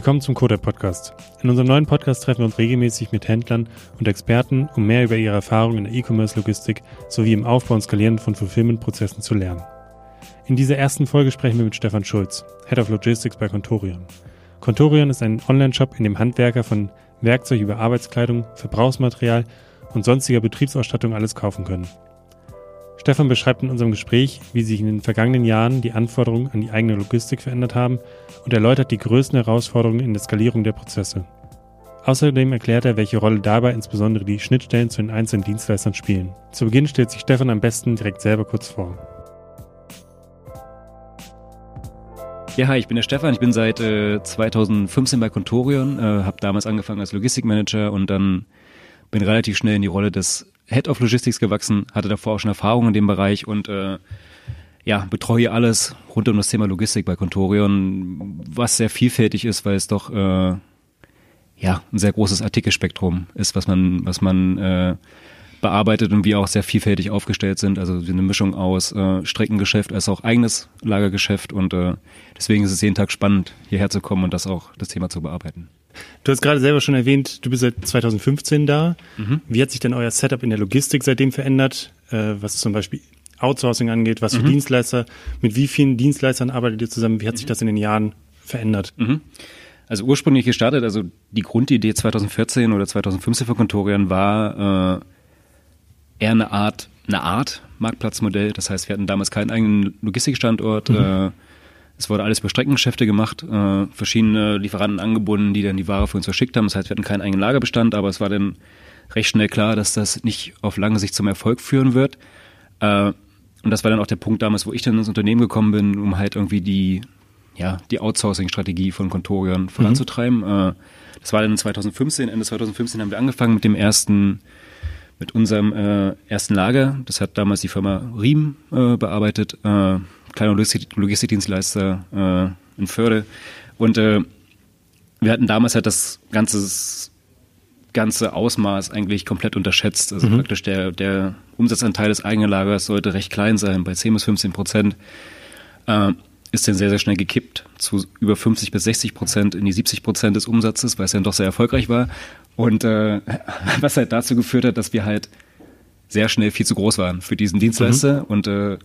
Willkommen zum Coder Podcast. In unserem neuen Podcast treffen wir uns regelmäßig mit Händlern und Experten, um mehr über ihre Erfahrungen in der E-Commerce-Logistik sowie im Aufbau und Skalieren von Fulfillment-Prozessen zu lernen. In dieser ersten Folge sprechen wir mit Stefan Schulz, Head of Logistics bei Contorion. Contorion ist ein Online-Shop, in dem Handwerker von Werkzeug über Arbeitskleidung, Verbrauchsmaterial und sonstiger Betriebsausstattung alles kaufen können. Stefan beschreibt in unserem Gespräch, wie sich in den vergangenen Jahren die Anforderungen an die eigene Logistik verändert haben und erläutert die größten Herausforderungen in der Skalierung der Prozesse. Außerdem erklärt er, welche Rolle dabei insbesondere die Schnittstellen zu den einzelnen Dienstleistern spielen. Zu Beginn stellt sich Stefan am besten direkt selber kurz vor. Ja, hi, ich bin der Stefan. Ich bin seit äh, 2015 bei Contorion, äh, habe damals angefangen als Logistikmanager und dann bin relativ schnell in die Rolle des Head of Logistics gewachsen, hatte davor auch schon Erfahrung in dem Bereich und äh, ja, betreue alles rund um das Thema Logistik bei Contorion, was sehr vielfältig ist, weil es doch äh, ja ein sehr großes Artikelspektrum ist, was man, was man äh, bearbeitet und wir auch sehr vielfältig aufgestellt sind. Also eine Mischung aus äh, Streckengeschäft als auch eigenes Lagergeschäft und äh, deswegen ist es jeden Tag spannend, hierher zu kommen und das auch das Thema zu bearbeiten. Du hast gerade selber schon erwähnt, du bist seit 2015 da. Mhm. Wie hat sich denn euer Setup in der Logistik seitdem verändert, äh, was zum Beispiel Outsourcing angeht, was für mhm. Dienstleister, mit wie vielen Dienstleistern arbeitet ihr zusammen? Wie hat sich das in den Jahren verändert? Mhm. Also ursprünglich gestartet, also die Grundidee 2014 oder 2015 von Contorian war äh, eher eine Art, eine Art Marktplatzmodell. Das heißt, wir hatten damals keinen eigenen Logistikstandort. Mhm. Äh, es wurde alles über Streckengeschäfte gemacht, äh, verschiedene Lieferanten angebunden, die dann die Ware für uns verschickt haben. Das heißt, wir hatten keinen eigenen Lagerbestand, aber es war dann recht schnell klar, dass das nicht auf lange Sicht zum Erfolg führen wird. Äh, und das war dann auch der Punkt damals, wo ich dann ins Unternehmen gekommen bin, um halt irgendwie die, ja, die Outsourcing-Strategie von Contorion voranzutreiben. Mhm. Äh, das war dann 2015, Ende 2015 haben wir angefangen mit dem ersten, mit unserem äh, ersten Lager. Das hat damals die Firma Riem äh, bearbeitet. Äh, kleiner Logistikdienstleister äh, in Förde. Und äh, wir hatten damals halt das ganze, ganze Ausmaß eigentlich komplett unterschätzt. Also mhm. praktisch der, der Umsatzanteil des eigenen Lagers sollte recht klein sein, bei 10 bis 15 Prozent. Äh, ist dann sehr, sehr schnell gekippt zu über 50 bis 60 Prozent in die 70 Prozent des Umsatzes, weil es dann doch sehr erfolgreich war. Und äh, was halt dazu geführt hat, dass wir halt sehr schnell viel zu groß waren für diesen Dienstleister mhm. und äh,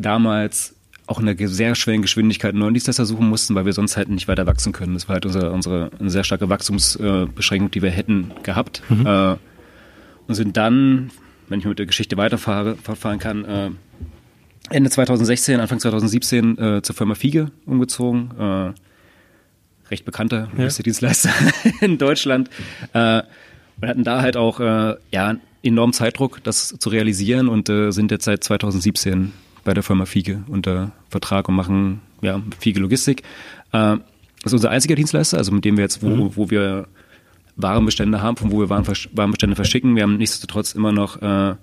damals auch in einer sehr schweren Geschwindigkeit neuen Dienstleister suchen mussten, weil wir sonst halt nicht weiter wachsen können. Das war halt unsere, unsere eine sehr starke Wachstumsbeschränkung, die wir hätten gehabt. Mhm. Äh, und sind dann, wenn ich mit der Geschichte weiterfahren kann, äh, Ende 2016, Anfang 2017 äh, zur Firma Fiege umgezogen. Äh, recht bekannter ja. in Deutschland. Äh, und hatten da halt auch äh, ja, enormen Zeitdruck, das zu realisieren und äh, sind jetzt seit 2017 bei der Firma Fiege unter Vertrag und machen ja, Fiege Logistik. Äh, das ist unser einziger Dienstleister, also mit dem wir jetzt, wo, mhm. wo wir Warenbestände haben, von wo wir Waren, Warenbestände verschicken. Wir haben nichtsdestotrotz immer noch äh,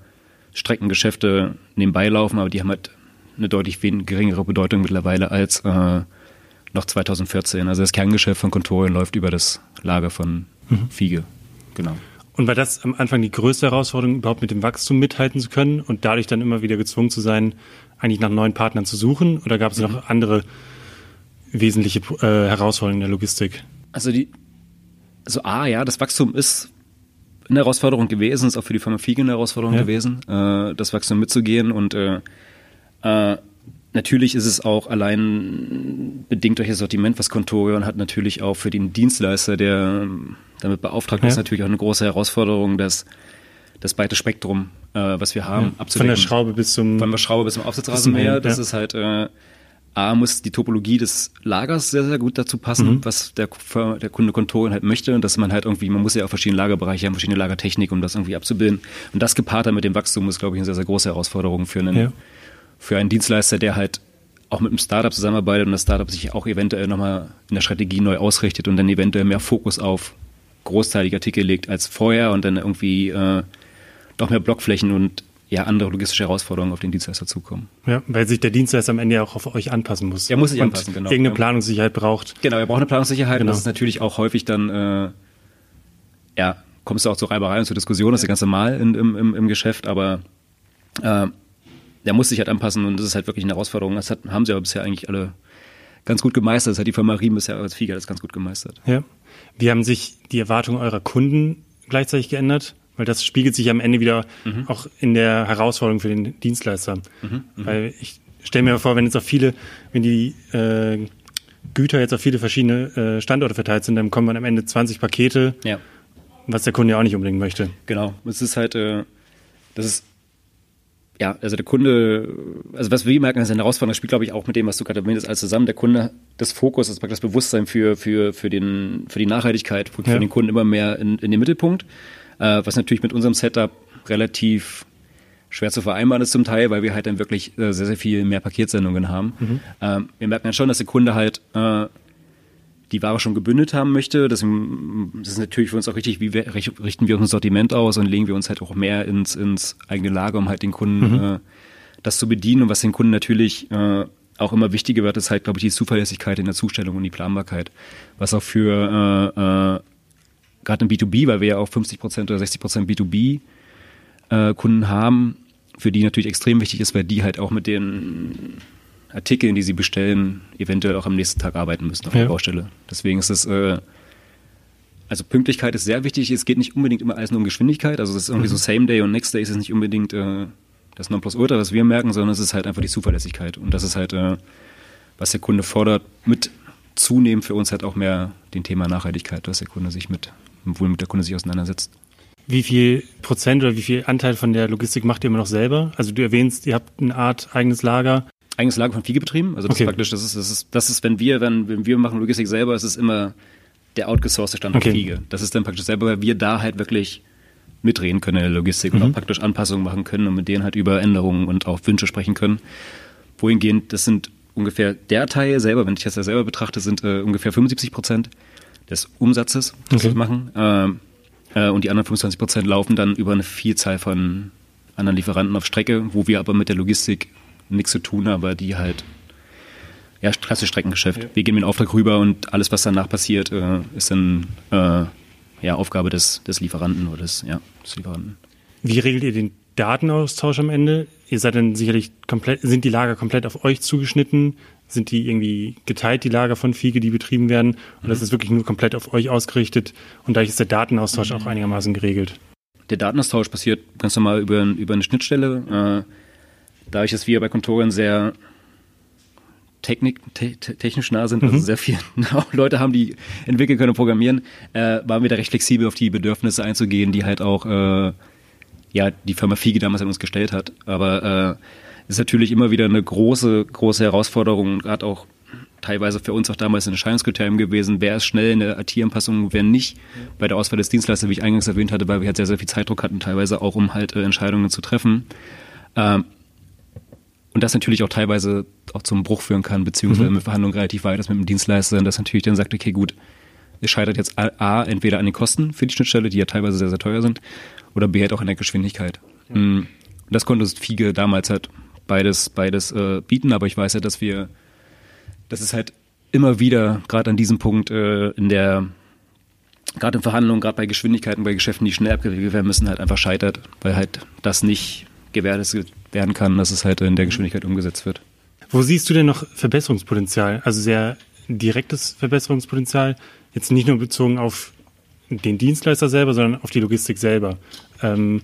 Streckengeschäfte nebenbei laufen, aber die haben halt eine deutlich geringere Bedeutung mittlerweile als äh, noch 2014. Also das Kerngeschäft von Kontorien läuft über das Lager von mhm. Fiege. Genau. Und war das am Anfang die größte Herausforderung, überhaupt mit dem Wachstum mithalten zu können und dadurch dann immer wieder gezwungen zu sein, eigentlich nach neuen Partnern zu suchen? Oder gab es mhm. noch andere wesentliche äh, Herausforderungen in der Logistik? Also die, also A, ja, das Wachstum ist eine Herausforderung gewesen, ist auch für die Firma Fiege eine Herausforderung ja. gewesen, äh, das Wachstum mitzugehen und äh, äh, Natürlich ist es auch allein bedingt durch das Sortiment, was Contorion hat, natürlich auch für den Dienstleister, der damit beauftragt ja. ist, natürlich auch eine große Herausforderung, dass das breite Spektrum, äh, was wir haben, ja. abzudecken. Von der Schraube bis zum Von der Schraube bis zum Aufsitzrasenmäher. Das ja. ist halt äh, A muss die Topologie des Lagers sehr, sehr gut dazu passen, mhm. was der, der Kunde Kontorin halt möchte und dass man halt irgendwie, man muss ja auch verschiedene Lagerbereiche haben, verschiedene Lagertechnik, um das irgendwie abzubilden. Und das gepaart mit dem Wachstum ist, glaube ich, eine sehr, sehr große Herausforderung für einen ja für einen Dienstleister, der halt auch mit einem Startup zusammenarbeitet und das Startup sich auch eventuell nochmal in der Strategie neu ausrichtet und dann eventuell mehr Fokus auf großteilige Artikel legt als vorher und dann irgendwie äh, doch mehr Blockflächen und ja andere logistische Herausforderungen auf den Dienstleister zukommen. Ja, weil sich der Dienstleister am Ende auch auf euch anpassen muss. Er muss sich und anpassen, genau. Irgendeine Planungssicherheit braucht. Genau, er braucht eine Planungssicherheit genau. und das ist natürlich auch häufig dann, äh, ja, kommst du auch zur Reiberei und zur Diskussion, das ist ja ganz normal in, im, im, im Geschäft, aber äh, der muss sich halt anpassen und das ist halt wirklich eine Herausforderung. Das hat, haben sie aber bisher eigentlich alle ganz gut gemeistert. Das hat die Firma Riem bisher als Flieger das ganz gut gemeistert. Ja. Wie haben sich die Erwartungen eurer Kunden gleichzeitig geändert? Weil das spiegelt sich am Ende wieder mhm. auch in der Herausforderung für den Dienstleister. Mhm, mhm. Weil ich stelle mir vor, wenn jetzt auch viele, wenn die äh, Güter jetzt auf viele verschiedene äh, Standorte verteilt sind, dann kommen man am Ende 20 Pakete, ja. was der Kunde ja auch nicht unbedingt möchte. Genau. Es ist halt, äh, das ist ja, also der Kunde, also was wir merken, ist eine Herausforderung, das spielt, glaube ich, auch mit dem, was du gerade erwähnt hast, alles zusammen. Der Kunde, das Fokus, das, das Bewusstsein für, für, für, den, für die Nachhaltigkeit, für, ja. den Kunden immer mehr in, in den Mittelpunkt, äh, was natürlich mit unserem Setup relativ schwer zu vereinbaren ist zum Teil, weil wir halt dann wirklich äh, sehr, sehr viel mehr Paketsendungen haben. Mhm. Ähm, wir merken dann schon, dass der Kunde halt äh, die Ware schon gebündelt haben möchte. Das, das ist natürlich für uns auch richtig, wie wir, richten wir unser Sortiment aus und legen wir uns halt auch mehr ins, ins eigene Lager, um halt den Kunden mhm. äh, das zu bedienen. Und was den Kunden natürlich äh, auch immer wichtiger wird, ist halt, glaube ich, die Zuverlässigkeit in der Zustellung und die Planbarkeit. Was auch für äh, äh, gerade im B2B, weil wir ja auch 50 Prozent oder 60 Prozent B2B äh, haben, für die natürlich extrem wichtig ist, weil die halt auch mit den Artikeln, die sie bestellen, eventuell auch am nächsten Tag arbeiten müssen auf ja. der Baustelle. Deswegen ist es, äh, also Pünktlichkeit ist sehr wichtig. Es geht nicht unbedingt immer alles nur um Geschwindigkeit. Also es ist irgendwie mhm. so Same Day und Next Day ist es nicht unbedingt äh, das Nonplusultra, was wir merken, sondern es ist halt einfach die Zuverlässigkeit. Und das ist halt, äh, was der Kunde fordert, mit zunehmend für uns halt auch mehr den Thema Nachhaltigkeit, dass der Kunde sich mit, womit der Kunde sich auseinandersetzt. Wie viel Prozent oder wie viel Anteil von der Logistik macht ihr immer noch selber? Also du erwähnst, ihr habt eine Art eigenes Lager eigenes Lager von Fliegebetrieben. Also das okay. ist praktisch, das ist, das ist, das ist, wenn wir, wenn, wenn wir machen Logistik selber, ist es immer der outgesourcete Standort okay. Fliege. Das ist dann praktisch selber, weil wir da halt wirklich mitreden können in der Logistik mhm. und auch praktisch Anpassungen machen können und mit denen halt über Änderungen und auch Wünsche sprechen können. Wohingehend, das sind ungefähr der Teil selber, wenn ich das ja selber betrachte, sind äh, ungefähr 75 Prozent des Umsatzes, das okay. wir machen. Ähm, äh, und die anderen 25 Prozent laufen dann über eine Vielzahl von anderen Lieferanten auf Strecke, wo wir aber mit der Logistik nichts zu tun, aber die halt ja, klasse Streckengeschäft. Ja. Wir gehen mit dem Auftrag rüber und alles, was danach passiert, äh, ist dann äh, ja, Aufgabe des, des Lieferanten oder des, ja, des Lieferanten. Wie regelt ihr den Datenaustausch am Ende? Ihr seid dann sicherlich komplett, sind die Lager komplett auf euch zugeschnitten? Sind die irgendwie geteilt, die Lager von Fiege, die betrieben werden? Und mhm. das ist wirklich nur komplett auf euch ausgerichtet und dadurch ist der Datenaustausch mhm. auch einigermaßen geregelt? Der Datenaustausch passiert ganz normal über, über eine Schnittstelle. Äh, dadurch, dass wir bei Kontoren sehr Technik, te technisch nah sind, also mhm. sehr viele Leute haben, die entwickeln können und programmieren, äh, waren wir da recht flexibel auf die Bedürfnisse einzugehen, die halt auch äh, ja die Firma Fiege damals an uns gestellt hat. Aber äh, ist natürlich immer wieder eine große, große Herausforderung, gerade auch teilweise für uns auch damals ein Entscheidungskriterium gewesen, wer ist schnell in der IT-Anpassung, wer nicht. Bei der Auswahl des Dienstleisters, wie ich eingangs erwähnt hatte, weil wir halt sehr, sehr viel Zeitdruck hatten, teilweise auch um halt äh, Entscheidungen zu treffen. Ähm, und das natürlich auch teilweise auch zum Bruch führen kann, beziehungsweise mhm. mit Verhandlungen relativ weit ist mit dem Dienstleister, dass natürlich dann sagt, okay, gut, es scheitert jetzt A, entweder an den Kosten für die Schnittstelle, die ja teilweise sehr, sehr teuer sind, oder B, halt auch an der Geschwindigkeit. Mhm. Und das konnte Fiege damals halt beides, beides äh, bieten, aber ich weiß ja, dass wir, dass es halt immer wieder, gerade an diesem Punkt äh, in der, gerade in Verhandlungen, gerade bei Geschwindigkeiten, bei Geschäften, die schnell abgewickelt werden müssen, halt einfach scheitert, weil halt das nicht gewährleistet werden kann, dass es halt in der Geschwindigkeit umgesetzt wird. Wo siehst du denn noch Verbesserungspotenzial? Also sehr direktes Verbesserungspotenzial, jetzt nicht nur bezogen auf den Dienstleister selber, sondern auf die Logistik selber. Ähm,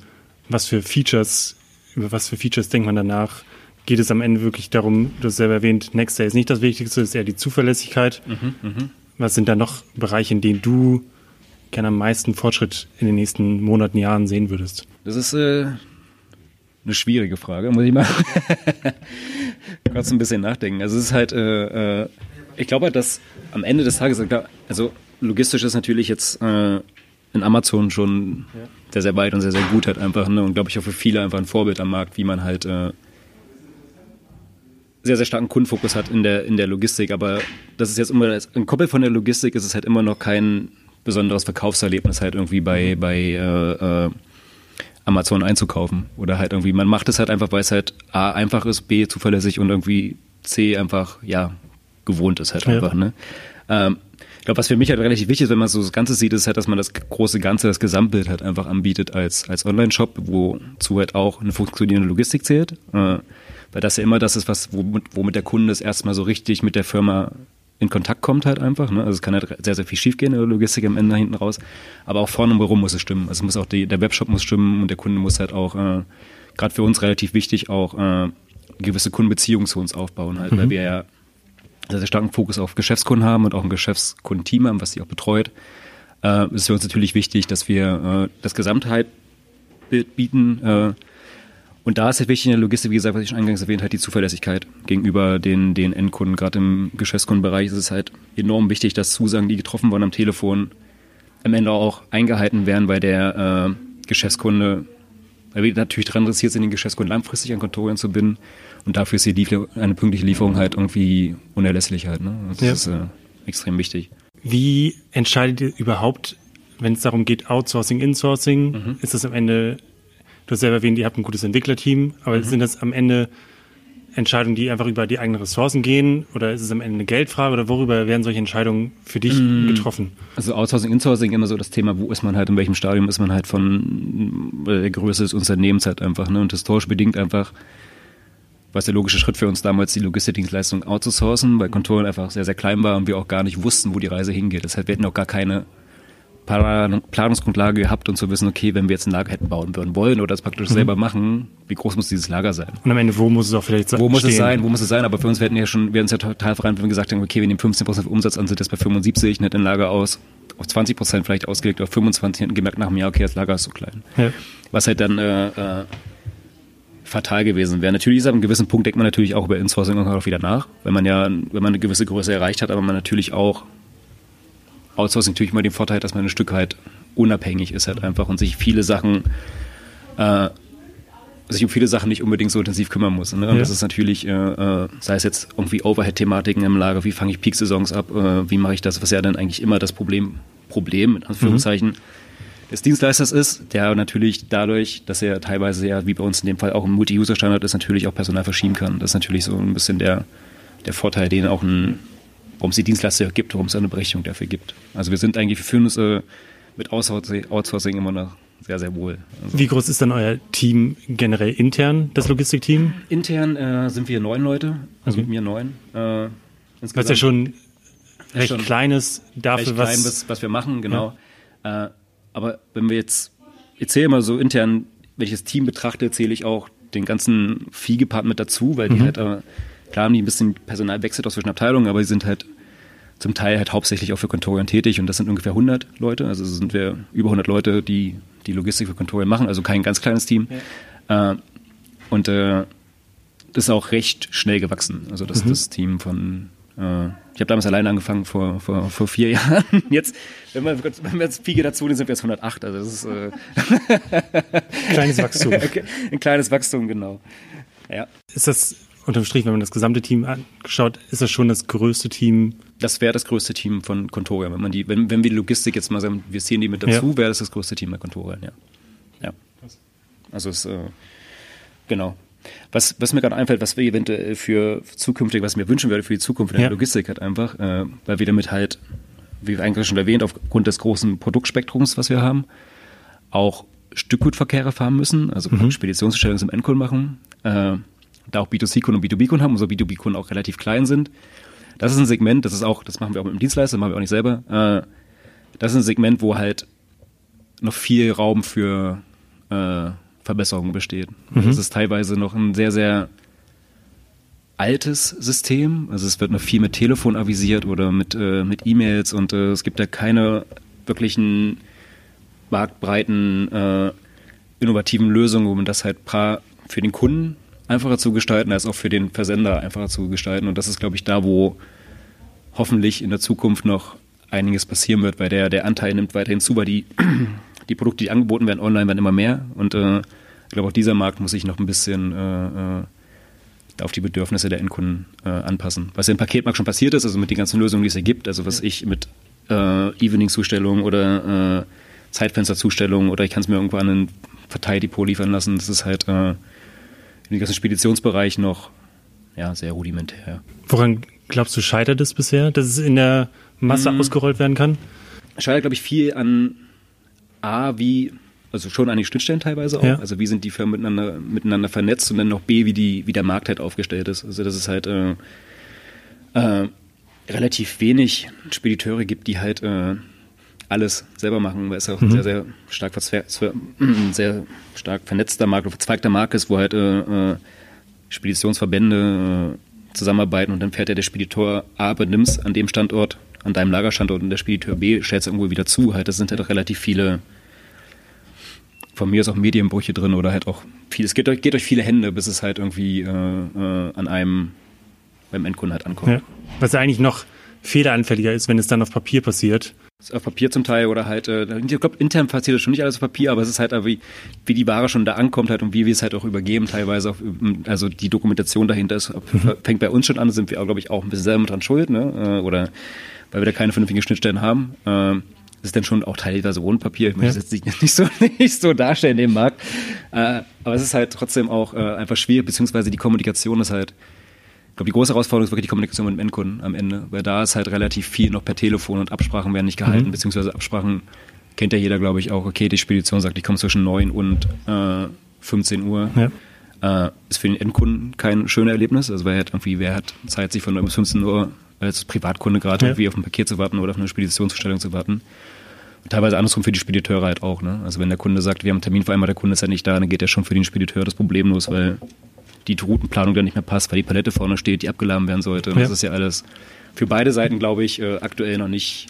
was für Features, über was für Features denkt man danach? Geht es am Ende wirklich darum, du hast selber erwähnt, Next Day ist nicht das Wichtigste, ist eher die Zuverlässigkeit. Mhm, mh. Was sind da noch Bereiche, in denen du gerne am meisten Fortschritt in den nächsten Monaten, Jahren sehen würdest? Das ist äh, eine schwierige Frage, muss ich mal kurz ein bisschen nachdenken. Also es ist halt, äh, äh, ich glaube halt, dass am Ende des Tages, also logistisch ist natürlich jetzt äh, in Amazon schon ja. sehr, sehr weit und sehr, sehr gut halt einfach, ne? Und glaube ich auch für viele einfach ein Vorbild am Markt, wie man halt äh, sehr, sehr starken Kundenfokus hat in der, in der Logistik. Aber das ist jetzt immer, ein Koppel von der Logistik ist es halt immer noch kein besonderes Verkaufserlebnis halt irgendwie bei, bei äh, äh, Amazon einzukaufen. Oder halt irgendwie, man macht es halt einfach, weil es halt A einfach ist, B zuverlässig und irgendwie C einfach, ja, gewohnt ist halt ja. einfach, ne? Ähm, ich glaube, was für mich halt relativ wichtig ist, wenn man so das Ganze sieht, ist halt, dass man das große Ganze, das Gesamtbild halt einfach anbietet als, als Online-Shop, wozu halt auch eine funktionierende Logistik zählt. Äh, weil das ja immer das ist, was, womit, womit der Kunde das erstmal so richtig mit der Firma in Kontakt kommt halt einfach. Ne? Also es kann halt sehr, sehr viel schiefgehen in der Logistik am Ende hinten raus. Aber auch vorne herum muss es stimmen. Also es muss auch die, der Webshop muss stimmen und der Kunde muss halt auch, äh, gerade für uns relativ wichtig, auch äh, gewisse Kundenbeziehungen zu uns aufbauen, halt, mhm. weil wir ja sehr, sehr starken Fokus auf Geschäftskunden haben und auch ein Geschäftskundenteam haben, was sie auch betreut. Äh, ist für uns natürlich wichtig, dass wir äh, das Gesamtheitbild bieten. Äh, und da ist halt wichtig in der Logistik, wie gesagt, was ich schon eingangs erwähnt habe, die Zuverlässigkeit gegenüber den, den Endkunden. Gerade im Geschäftskundenbereich ist es halt enorm wichtig, dass Zusagen, die getroffen wurden am Telefon, am Ende auch eingehalten werden, weil der äh, Geschäftskunde, weil wir natürlich daran interessiert sind, den Geschäftskunden langfristig an Kontorien zu binden. Und dafür ist die eine pünktliche Lieferung halt irgendwie unerlässlich halt. Ne? Das ja. ist äh, extrem wichtig. Wie entscheidet ihr überhaupt, wenn es darum geht, Outsourcing, Insourcing? Mhm. Ist das am Ende Du hast selber erwähnt, ihr habt ein gutes Entwicklerteam, aber mhm. sind das am Ende Entscheidungen, die einfach über die eigenen Ressourcen gehen? Oder ist es am Ende eine Geldfrage? Oder worüber werden solche Entscheidungen für dich mm. getroffen? Also Outsourcing, Insourcing immer so das Thema, wo ist man halt, in welchem Stadium ist man halt von der Größe des Unternehmens halt einfach. Ne? Und historisch bedingt einfach war es der logische Schritt für uns damals, die Logistikdienstleistung outzusourcen, weil Kontoren einfach sehr, sehr klein war und wir auch gar nicht wussten, wo die Reise hingeht. Deshalb wir hatten auch gar keine Planungsgrundlage gehabt und zu wissen, okay, wenn wir jetzt ein Lager hätten bauen würden wollen oder das praktisch mhm. selber machen, wie groß muss dieses Lager sein? Und am Ende, wo muss es auch vielleicht sein? Wo muss stehen? es sein? Wo muss es sein? Aber für uns, wir hätten ja schon, wir es ja total voran, wenn wir gesagt haben, okay, wir nehmen 15% Umsatz an, sind das bei 75, nicht ein Lager aus, auf 20% vielleicht ausgelegt, auf 25, hätten gemerkt nach einem Jahr, okay, das Lager ist so klein. Ja. Was halt dann, äh, äh, fatal gewesen wäre. Natürlich ist ab einem gewissen Punkt denkt man natürlich auch über Insourcing auch wieder nach, wenn man ja, wenn man eine gewisse Größe erreicht hat, aber man natürlich auch Outsourcing natürlich immer den Vorteil, dass man ein Stück halt unabhängig ist halt einfach und sich viele Sachen äh, sich um viele Sachen nicht unbedingt so intensiv kümmern muss. Ne? Und ja. das ist natürlich, äh, äh, sei es jetzt irgendwie Overhead-Thematiken im Lager, wie fange ich Peak-Saisons ab, äh, wie mache ich das, was ja dann eigentlich immer das Problem, Problem in Anführungszeichen, mhm. des Dienstleisters ist, der natürlich dadurch, dass er teilweise ja, wie bei uns in dem Fall auch ein Multi-User-Standard ist, natürlich auch Personal verschieben kann. Das ist natürlich so ein bisschen der, der Vorteil, den auch ein, warum es die Dienstleister gibt, warum es eine Berechtigung dafür gibt. Also wir sind eigentlich, wir fühlen uns äh, mit Outsourcing immer noch sehr, sehr wohl. Also Wie groß ist dann euer Team generell intern, das Logistikteam? Intern äh, sind wir neun Leute, also mhm. mit mir neun. Äh, was ja schon recht schon kleines dafür, recht was, klein, was, was wir machen, genau. Ja. Äh, aber wenn wir jetzt, ich zähle mal so intern, wenn ich das Team betrachte, zähle ich auch den ganzen Viehgepart mit dazu, weil die mhm. halt, äh, klar haben die ein bisschen Personal wechselt aus zwischen Abteilungen, aber die sind halt zum Teil halt hauptsächlich auch für Kontorien tätig und das sind ungefähr 100 Leute, also sind wir über 100 Leute, die die Logistik für Kontorien machen, also kein ganz kleines Team. Ja. Äh, und äh, das ist auch recht schnell gewachsen, also das, mhm. das Team von äh, ich habe damals alleine angefangen vor, vor, vor vier Jahren. Jetzt, wenn wir, wenn wir jetzt Fiege dazu nehmen, sind wir jetzt 108. Also das ist äh kleines Wachstum. Ein kleines Wachstum, genau. Ja. Ist das unterm Strich, wenn man das gesamte Team anschaut, ist das schon das größte Team? Das wäre das größte Team von Contoria. Wenn man die, wenn, wenn wir die Logistik jetzt mal sagen, wir sehen die mit dazu, ja. wäre das das größte Team bei Contoria, ja. Ja. Also es, äh, genau. Was, was mir gerade einfällt, was wir eventuell für zukünftig, was ich mir wünschen würde für die Zukunft in der ja. Logistik halt einfach, äh, weil wir damit halt, wie eigentlich schon erwähnt, aufgrund des großen Produktspektrums, was wir haben, auch Stückgutverkehre fahren müssen, also mhm. Speditionsbestellungen zum Endkunden machen. Äh, da auch B2C-Kunden und B2B-Kunden haben, unsere B2B-Kunden auch relativ klein sind. Das ist ein Segment, das ist auch, das machen wir auch mit dem Dienstleister, das machen wir auch nicht selber. Äh, das ist ein Segment, wo halt noch viel Raum für äh, Verbesserungen besteht. Mhm. Das ist teilweise noch ein sehr, sehr altes System. Also es wird noch viel mit Telefon avisiert oder mit, äh, mit E-Mails und äh, es gibt da keine wirklichen marktbreiten, äh, innovativen Lösungen, wo man das halt für den Kunden einfacher zu gestalten, als auch für den Versender einfacher zu gestalten. Und das ist, glaube ich, da, wo hoffentlich in der Zukunft noch einiges passieren wird, weil der, der Anteil nimmt weiterhin zu, weil die, die Produkte, die angeboten werden online, werden immer mehr. Und äh, ich glaube, auch dieser Markt muss sich noch ein bisschen äh, äh, auf die Bedürfnisse der Endkunden äh, anpassen. Was ja im Paketmarkt schon passiert ist, also mit den ganzen Lösungen, die es ergibt, also was ich mit äh, Evening-Zustellung oder äh, Zeitfenster-Zustellung oder ich kann es mir irgendwo an einen Verteildepot liefern lassen, das ist halt äh, im ganzen Speditionsbereich noch ja, sehr rudimentär. Woran glaubst du, scheitert es bisher, dass es in der Masse mhm. ausgerollt werden kann? Scheitert, glaube ich, viel an A, wie, also schon an die Schnittstellen teilweise auch. Ja. Also wie sind die Firmen miteinander, miteinander vernetzt und dann noch B, wie, die, wie der Markt halt aufgestellt ist. Also das ist halt, äh, äh, relativ wenig Spediteure gibt, die halt äh, alles selber machen, weil es auch ein sehr, sehr stark, sehr stark vernetzter Markt, verzweigter Markt ist, wo halt äh, äh, Speditionsverbände äh, zusammenarbeiten und dann fährt ja der Speditor A, benimmst an dem Standort, an deinem Lagerstandort und der Spediteur B stellt es irgendwo wieder zu. Halt, das sind halt relativ viele, von mir ist auch Medienbrüche drin oder halt auch viel, es geht euch, geht euch viele Hände, bis es halt irgendwie äh, äh, an einem beim Endkunden halt ankommt. Ja. Was ja eigentlich noch fehleranfälliger ist, wenn es dann auf Papier passiert. Auf Papier zum Teil oder halt, äh, ich glaube, intern passiert das schon nicht alles auf Papier, aber es ist halt wie, wie die Ware schon da ankommt halt und wie wir es halt auch übergeben, teilweise auch, also die Dokumentation dahinter ist, mhm. fängt bei uns schon an, sind wir, glaube ich, auch ein bisschen selber dran schuld, ne? Äh, oder weil wir da keine vernünftigen Schnittstellen haben. Ähm, das ist dann schon auch teilweise ohne Papier. Ich möchte ja. das jetzt nicht so, nicht so darstellen, den Markt. Äh, aber es ist halt trotzdem auch einfach schwierig, beziehungsweise die Kommunikation ist halt, ich glaube, die große Herausforderung ist wirklich die Kommunikation mit dem Endkunden am Ende, weil da ist halt relativ viel noch per Telefon und Absprachen werden nicht gehalten, mhm. beziehungsweise Absprachen kennt ja jeder, glaube ich, auch, okay, die Spedition sagt, ich komme zwischen 9 und äh, 15 Uhr. Ja. Äh, ist für den Endkunden kein schönes Erlebnis, also wer hat irgendwie, wer hat Zeit, sich von 9 bis 15 Uhr als Privatkunde gerade ja. irgendwie auf ein Paket zu warten oder auf eine Speditionsverstellung zu warten. Teilweise andersrum für die Spediteure halt auch. Ne? Also wenn der Kunde sagt, wir haben einen Termin vereinbart, der Kunde ist ja nicht da, dann geht ja schon für den Spediteur das Problem los, weil die Routenplanung dann nicht mehr passt, weil die Palette vorne steht, die abgeladen werden sollte. Ja. Das ist ja alles für beide Seiten, glaube ich, äh, aktuell noch nicht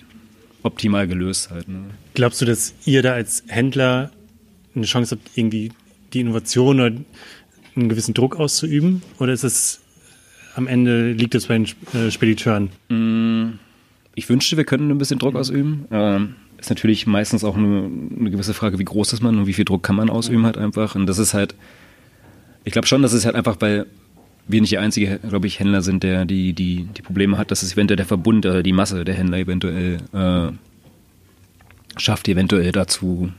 optimal gelöst halt. Ne? Glaubst du, dass ihr da als Händler eine Chance habt, irgendwie die Innovation oder einen gewissen Druck auszuüben? Oder ist es am Ende liegt es bei den äh, Spediteuren? Mm, ich wünschte, wir könnten ein bisschen Druck ausüben. Ähm, ist natürlich meistens auch eine, eine, gewisse Frage, wie groß ist man und wie viel Druck kann man ausüben halt einfach. Und das ist halt, ich glaube schon, dass es halt einfach, weil wir nicht der einzige, glaube ich, Händler sind, der die, die, die Probleme hat, dass es eventuell der Verbund oder die Masse der Händler eventuell äh, schafft, eventuell dazu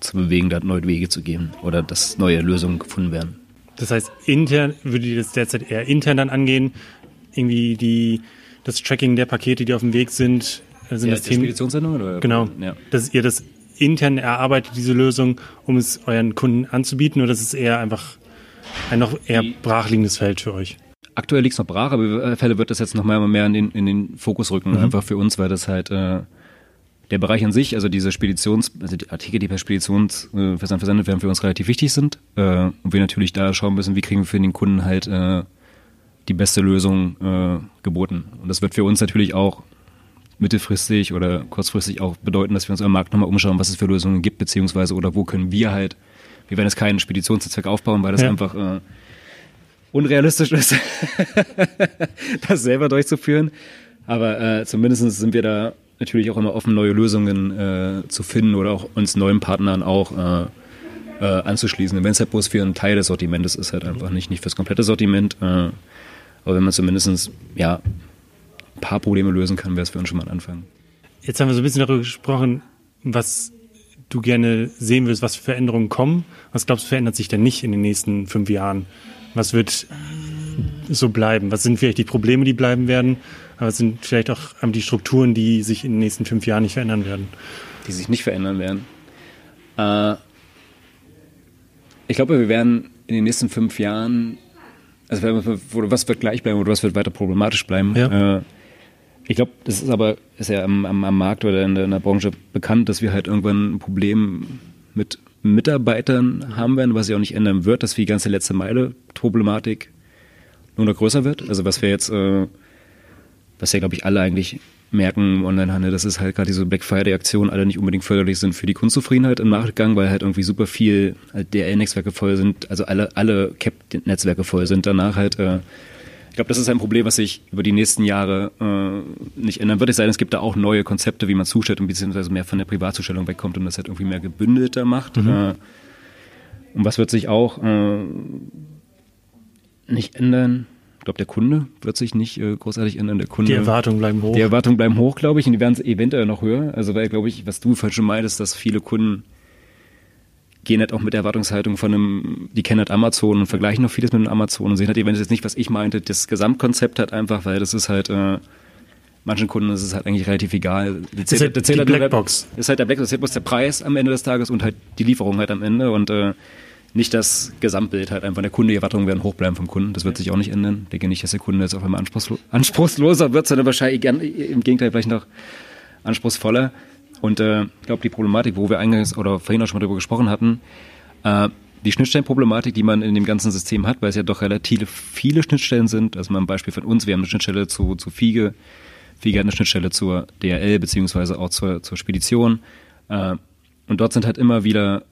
zu bewegen, da neue Wege zu gehen oder dass neue Lösungen gefunden werden. Das heißt, intern würde ihr das derzeit eher intern dann angehen, irgendwie die, das Tracking der Pakete, die auf dem Weg sind, sind ja, das Themen. Speditionssendung oder? Genau. Ja. Dass ihr das intern erarbeitet, diese Lösung, um es euren Kunden anzubieten, oder das ist eher einfach ein noch eher brachliegendes Feld für euch? Aktuell liegt es noch brach, aber Fälle wird das jetzt noch mal mehr in den, in den Fokus rücken, mhm. einfach für uns, weil das halt äh, der Bereich an sich, also diese Speditions, also die Artikel, die per Speditionsversand äh, versendet werden, für uns relativ wichtig sind. Äh, und wir natürlich da schauen müssen, wie kriegen wir für den Kunden halt äh, die beste Lösung äh, geboten. Und das wird für uns natürlich auch mittelfristig oder kurzfristig auch bedeuten, dass wir uns am Markt nochmal umschauen, was es für Lösungen gibt, beziehungsweise oder wo können wir halt, wir werden jetzt keinen Speditionsnetzwerk aufbauen, weil das ja. einfach äh, unrealistisch ist, das selber durchzuführen. Aber äh, zumindest sind wir da natürlich auch immer offen, neue Lösungen äh, zu finden oder auch uns neuen Partnern auch äh, äh, anzuschließen. Wenn es halt bloß für einen Teil des Sortimentes ist, halt einfach nicht, nicht fürs komplette Sortiment. Äh, aber wenn man zumindest ja, ein paar Probleme lösen kann, wäre es für uns schon mal ein Anfang. Jetzt haben wir so ein bisschen darüber gesprochen, was du gerne sehen willst, was für Veränderungen kommen. Was glaubst du, verändert sich denn nicht in den nächsten fünf Jahren? Was wird so bleiben? Was sind vielleicht die Probleme, die bleiben werden? Aber es sind vielleicht auch die Strukturen, die sich in den nächsten fünf Jahren nicht verändern werden. Die sich nicht verändern werden. Äh, ich glaube, wir werden in den nächsten fünf Jahren, also was wird gleich bleiben oder was wird weiter problematisch bleiben? Ja. Äh, ich glaube, das ist aber ist ja am, am, am Markt oder in der, in der, Branche bekannt, dass wir halt irgendwann ein Problem mit Mitarbeitern haben werden, was sich auch nicht ändern wird, dass die ganze letzte Meile-Problematik nur noch größer wird. Also was wir jetzt äh, was ja, glaube ich, alle eigentlich merken im Onlinehandel, dass es halt gerade diese Black Friday-Aktionen alle nicht unbedingt förderlich sind für die Kundenzufriedenheit im Nachgang, weil halt irgendwie super viel halt DRL-Netzwerke voll sind, also alle, alle Cap-Netzwerke voll sind. Danach halt, äh, glaube, das ist ein Problem, was sich über die nächsten Jahre äh, nicht ändern wird. Es sei denn, es gibt da auch neue Konzepte, wie man zustellt und beziehungsweise mehr von der Privatzustellung wegkommt und das halt irgendwie mehr gebündelter macht. Mhm. Äh, und was wird sich auch äh, nicht ändern? Ich glaube, der Kunde wird sich nicht äh, großartig ändern. Der Kunde, die Erwartungen bleiben hoch. Die Erwartungen bleiben hoch, glaube ich, und die werden eventuell noch höher. Also, weil, glaube ich, was du falsch schon meintest, dass viele Kunden gehen halt auch mit der Erwartungshaltung von einem, die kennen halt Amazon und vergleichen noch vieles mit einem Amazon und sehen halt eventuell jetzt nicht, was ich meinte, das Gesamtkonzept halt einfach, weil das ist halt, äh, manchen Kunden ist es halt eigentlich relativ egal. Das ist halt die Blackbox. Ist halt der Blackbox, das ist halt bloß der Preis am Ende des Tages und halt die Lieferung halt am Ende und äh, nicht das Gesamtbild halt einfach. Der Kunde, die Erwartungen werden hoch bleiben vom Kunden. Das wird sich auch nicht ändern. Ich denke nicht, dass der Kunde jetzt auf einmal anspruchslo anspruchsloser wird, sondern wahrscheinlich gern, im Gegenteil vielleicht noch anspruchsvoller. Und äh, ich glaube, die Problematik, wo wir eingangs oder vorhin auch schon mal drüber gesprochen hatten, äh, die Schnittstellenproblematik, die man in dem ganzen System hat, weil es ja doch relativ viele Schnittstellen sind. Also mal ein Beispiel von uns, wir haben eine Schnittstelle zu, zu Fiege, Fiege hat eine Schnittstelle zur DRL beziehungsweise auch zur, zur Spedition. Äh, und dort sind halt immer wieder,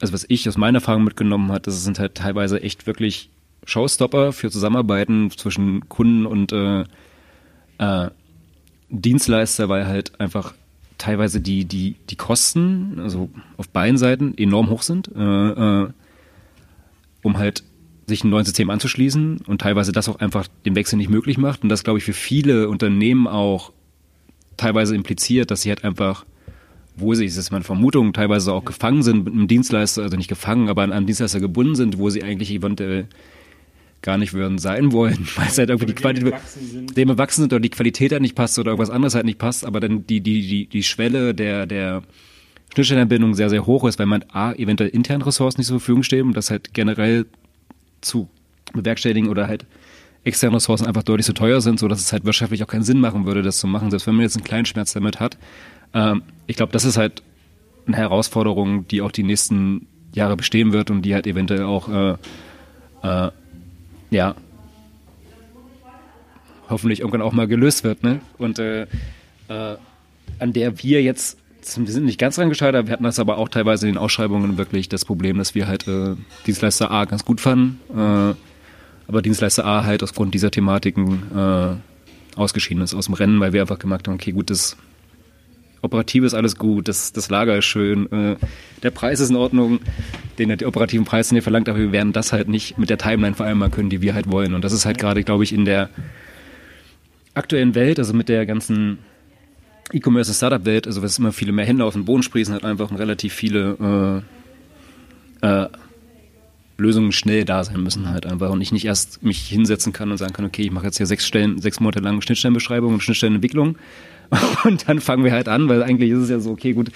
also was ich aus meiner Erfahrung mitgenommen habe, das sind halt teilweise echt wirklich Showstopper für Zusammenarbeiten zwischen Kunden und äh, äh, Dienstleister, weil halt einfach teilweise die, die, die Kosten, also auf beiden Seiten, enorm hoch sind, äh, äh, um halt sich ein neues System anzuschließen und teilweise das auch einfach den Wechsel nicht möglich macht. Und das, glaube ich, für viele Unternehmen auch teilweise impliziert, dass sie halt einfach, wo sie, das ist meine Vermutung, teilweise auch gefangen sind mit einem Dienstleister, also nicht gefangen, aber an einen Dienstleister gebunden sind, wo sie eigentlich eventuell gar nicht würden sein wollen, weil es halt irgendwie die Qualität, dem erwachsen sind oder die Qualität halt nicht passt oder irgendwas anderes halt nicht passt, aber dann die, die, die, die Schwelle der, der Schnittstellenanbindung sehr, sehr hoch ist, weil man A, eventuell interne Ressourcen nicht zur Verfügung stehen und das halt generell zu bewerkstelligen oder halt externe Ressourcen einfach deutlich zu teuer sind, so dass es halt wirtschaftlich auch keinen Sinn machen würde, das zu machen, selbst wenn man jetzt einen kleinen Schmerz damit hat. Ähm, ich glaube, das ist halt eine Herausforderung, die auch die nächsten Jahre bestehen wird und die halt eventuell auch äh, äh, ja hoffentlich irgendwann auch mal gelöst wird, ne? Und äh, äh, an der wir jetzt wir sind nicht ganz dran gescheitert, wir hatten das aber auch teilweise in den Ausschreibungen wirklich das Problem, dass wir halt äh, Dienstleister A ganz gut fanden, äh, aber Dienstleister A halt aufgrund dieser Thematiken äh, ausgeschieden ist aus dem Rennen, weil wir einfach gemerkt haben, okay, gut, das Operative ist alles gut, das, das Lager ist schön, äh, der Preis ist in Ordnung, den die operativen Preis, den ihr verlangt, aber wir werden das halt nicht mit der Timeline vereinbaren können, die wir halt wollen. Und das ist halt gerade, glaube ich, in der aktuellen Welt, also mit der ganzen E-Commerce- und Startup-Welt, also was immer viele mehr Hände auf den Boden sprießen, hat einfach relativ viele äh, äh, Lösungen schnell da sein müssen halt einfach. Und ich nicht erst mich hinsetzen kann und sagen kann, okay, ich mache jetzt hier sechs Stellen, sechs Monate lang Schnittstellenbeschreibung und Schnittstellenentwicklung und dann fangen wir halt an, weil eigentlich ist es ja so, okay, gut,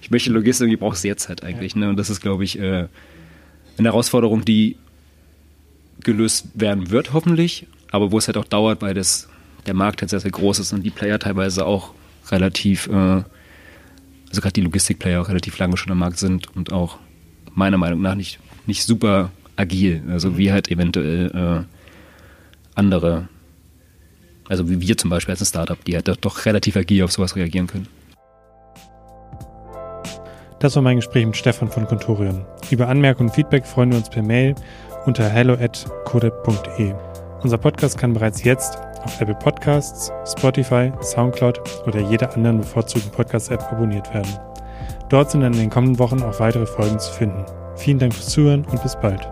ich möchte Logistik, ich brauche es jetzt halt eigentlich, ne? Und das ist, glaube ich, äh, eine Herausforderung, die gelöst werden wird, hoffentlich, aber wo es halt auch dauert, weil das der Markt halt sehr, sehr groß ist und die Player teilweise auch relativ, äh, also gerade die Logistikplayer auch relativ lange schon am Markt sind und auch meiner Meinung nach nicht, nicht super agil, also mhm. wie halt eventuell äh, andere, also wie wir zum Beispiel als ein Startup, die halt doch relativ agil auf sowas reagieren können. Das war mein Gespräch mit Stefan von Contorion. Über Anmerkungen und Feedback freuen wir uns per Mail unter hello@codep.de. Unser Podcast kann bereits jetzt auf Apple Podcasts, Spotify, Soundcloud oder jeder anderen bevorzugten Podcast-App abonniert werden. Dort sind dann in den kommenden Wochen auch weitere Folgen zu finden. Vielen Dank fürs Zuhören und bis bald.